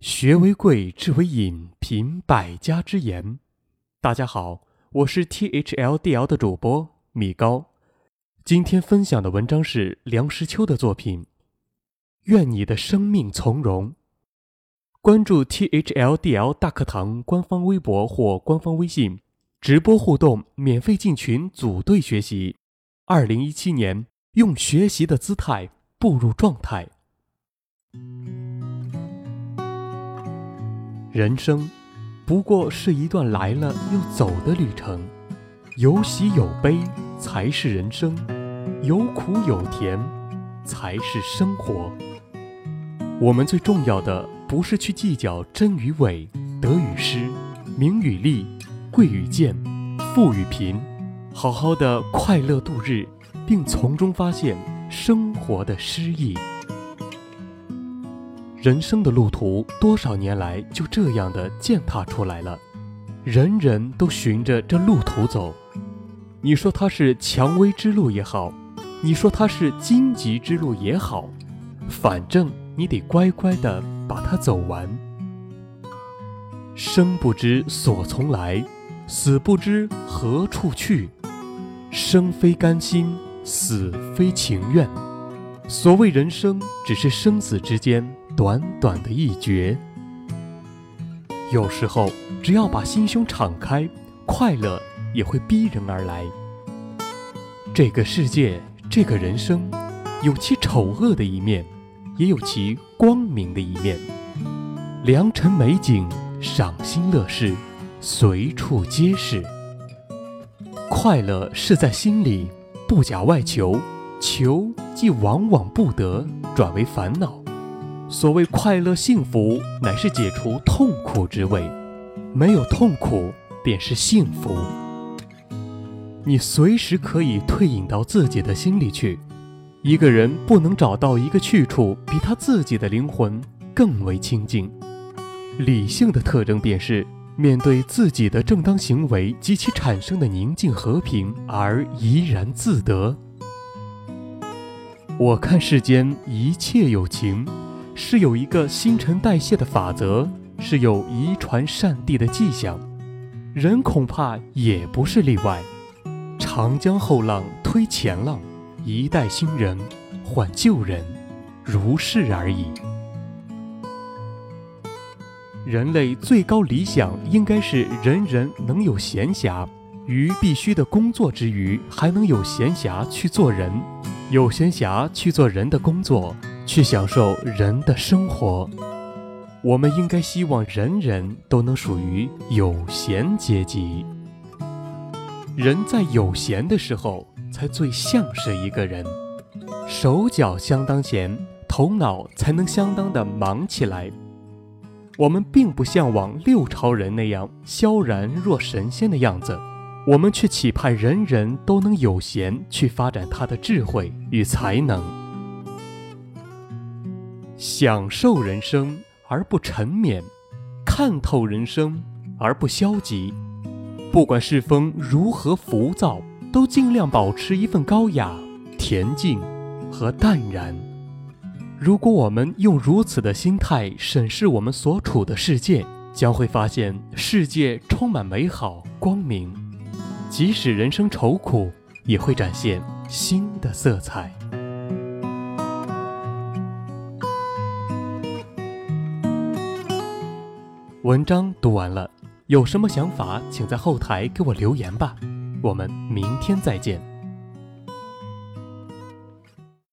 学为贵，知为引，品百家之言。大家好，我是 THLDL 的主播米高。今天分享的文章是梁实秋的作品《愿你的生命从容》。关注 THLDL 大课堂官方微博或官方微信，直播互动，免费进群组队学习。二零一七年，用学习的姿态步入状态。人生，不过是一段来了又走的旅程，有喜有悲才是人生，有苦有甜才是生活。我们最重要的不是去计较真与伪、得与失、名与利、贵与贱、富与贫，好好的快乐度日，并从中发现生活的诗意。人生的路途，多少年来就这样的践踏出来了，人人都循着这路途走。你说它是蔷薇之路也好，你说它是荆棘之路也好，反正你得乖乖的把它走完。生不知所从来，死不知何处去。生非甘心，死非情愿。所谓人生，只是生死之间。短短的一绝，有时候只要把心胸敞开，快乐也会逼人而来。这个世界，这个人生，有其丑恶的一面，也有其光明的一面。良辰美景，赏心乐事，随处皆是。快乐是在心里，不假外求，求即往往不得，转为烦恼。所谓快乐幸福，乃是解除痛苦之味。没有痛苦，便是幸福。你随时可以退隐到自己的心里去。一个人不能找到一个去处，比他自己的灵魂更为清净。理性的特征便是面对自己的正当行为及其产生的宁静和平而怡然自得。我看世间一切有情。是有一个新陈代谢的法则，是有遗传善地的迹象，人恐怕也不是例外。长江后浪推前浪，一代新人换旧人，如是而已。人类最高理想应该是人人能有闲暇，于必须的工作之余，还能有闲暇去做人，有闲暇去做人的工作。去享受人的生活，我们应该希望人人都能属于有闲阶级。人在有闲的时候，才最像是一个人，手脚相当闲，头脑才能相当的忙起来。我们并不向往六朝人那样萧然若神仙的样子，我们却期盼人人都能有闲去发展他的智慧与才能。享受人生而不沉湎，看透人生而不消极。不管世风如何浮躁，都尽量保持一份高雅、恬静和淡然。如果我们用如此的心态审视我们所处的世界，将会发现世界充满美好光明。即使人生愁苦，也会展现新的色彩。文章读完了，有什么想法，请在后台给我留言吧。我们明天再见。